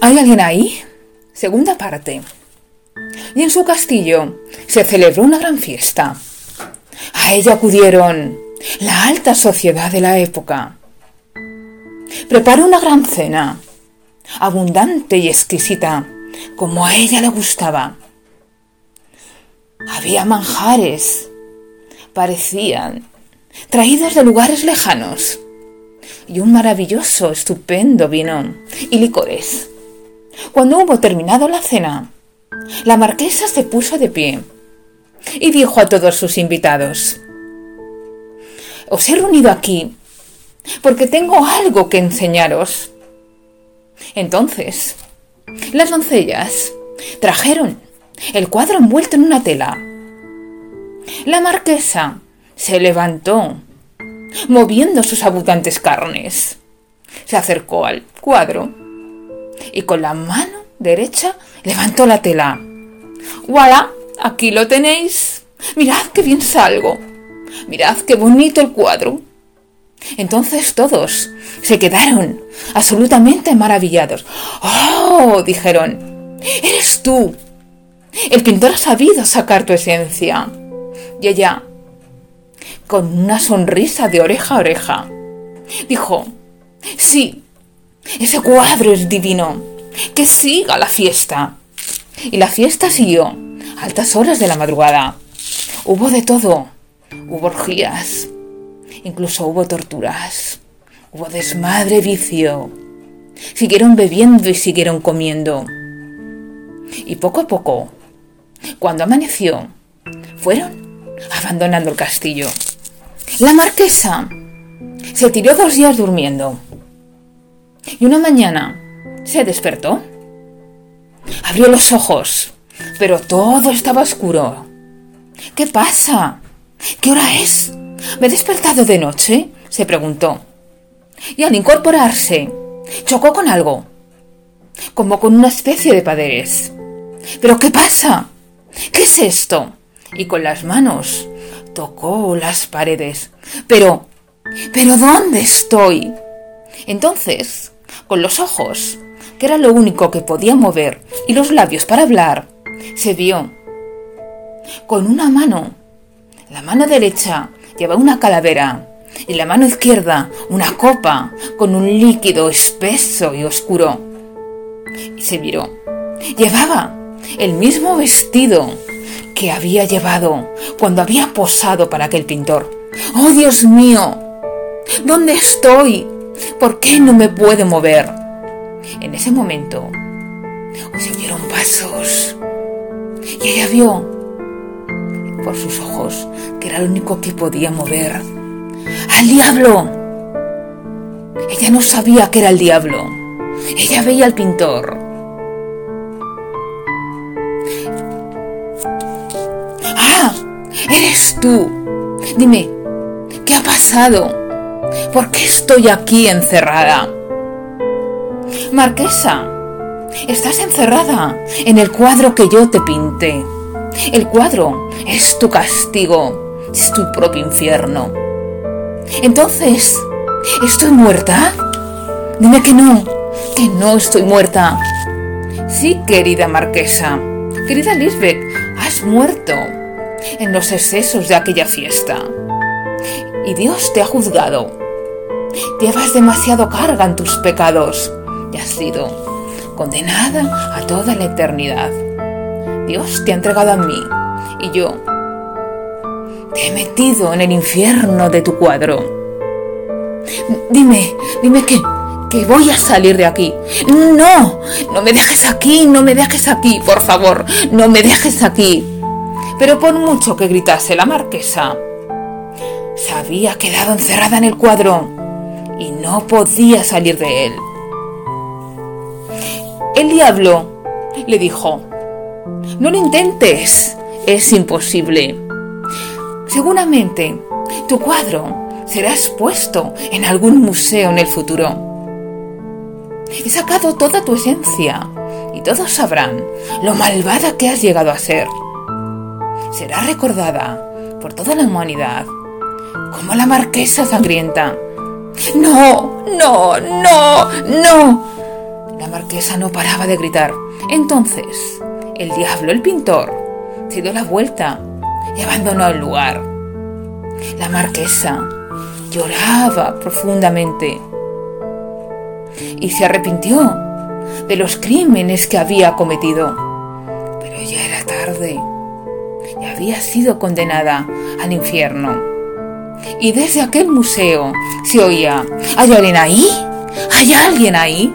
¿Hay alguien ahí? Segunda parte. Y en su castillo se celebró una gran fiesta. A ella acudieron la alta sociedad de la época. Preparó una gran cena, abundante y exquisita, como a ella le gustaba. Había manjares, parecían traídos de lugares lejanos, y un maravilloso, estupendo vino y licores. Cuando hubo terminado la cena, la marquesa se puso de pie y dijo a todos sus invitados, Os he reunido aquí porque tengo algo que enseñaros. Entonces, las doncellas trajeron el cuadro envuelto en una tela. La marquesa se levantó, moviendo sus abundantes carnes. Se acercó al cuadro y con la mano derecha levantó la tela. ¡Voilà! Aquí lo tenéis. Mirad qué bien salgo. Mirad qué bonito el cuadro. Entonces todos se quedaron absolutamente maravillados. ¡Oh! dijeron. Eres tú. El pintor ha sabido sacar tu esencia. Y ella, con una sonrisa de oreja a oreja, dijo, sí, ese cuadro es divino. Que siga la fiesta. Y la fiesta siguió, altas horas de la madrugada. Hubo de todo. Hubo orgías. Incluso hubo torturas. Hubo desmadre, vicio. Siguieron bebiendo y siguieron comiendo. Y poco a poco, cuando amaneció, fueron abandonando el castillo. La marquesa se tiró dos días durmiendo. Y una mañana se despertó. Abrió los ojos, pero todo estaba oscuro. ¿Qué pasa? ¿Qué hora es? ¿Me he despertado de noche? se preguntó. Y al incorporarse, chocó con algo, como con una especie de paderes. ¿Pero qué pasa? ¿Qué es esto? Y con las manos tocó las paredes. Pero, pero ¿dónde estoy? Entonces, con los ojos, que era lo único que podía mover, y los labios para hablar, se vio. Con una mano, la mano derecha llevaba una calavera y la mano izquierda una copa con un líquido espeso y oscuro. Se miró. Llevaba el mismo vestido que había llevado cuando había posado para aquel pintor. ¡Oh, Dios mío! ¿Dónde estoy? ¿Por qué no me puedo mover? En ese momento se oyeron pasos y ella vio por sus ojos que era lo único que podía mover. ¡Al diablo! Ella no sabía que era el diablo. Ella veía al pintor. ¡Ah! ¡Eres tú! Dime, ¿qué ha pasado? ¿Por qué estoy aquí encerrada? Marquesa, estás encerrada en el cuadro que yo te pinté. El cuadro es tu castigo, es tu propio infierno. Entonces, ¿estoy muerta? Dime que no, que no estoy muerta. Sí, querida marquesa, querida Lisbeth, has muerto en los excesos de aquella fiesta. Y Dios te ha juzgado Llevas demasiado carga en tus pecados y has sido condenada a toda la eternidad. Dios te ha entregado a mí y yo te he metido en el infierno de tu cuadro. Dime, dime que, que voy a salir de aquí. No, no me dejes aquí, no me dejes aquí, por favor, no me dejes aquí. Pero por mucho que gritase la marquesa, se había quedado encerrada en el cuadro y no podía salir de él. El diablo le dijo, no lo intentes, es imposible. Seguramente tu cuadro será expuesto en algún museo en el futuro. He sacado toda tu esencia y todos sabrán lo malvada que has llegado a ser. Será recordada por toda la humanidad como la marquesa sangrienta no, no, no, no. La marquesa no paraba de gritar. Entonces, el diablo, el pintor, se dio la vuelta y abandonó el lugar. La marquesa lloraba profundamente y se arrepintió de los crímenes que había cometido. Pero ya era tarde y había sido condenada al infierno. Y desde aquel museo se oía, ¿hay alguien ahí? ¿Hay alguien ahí?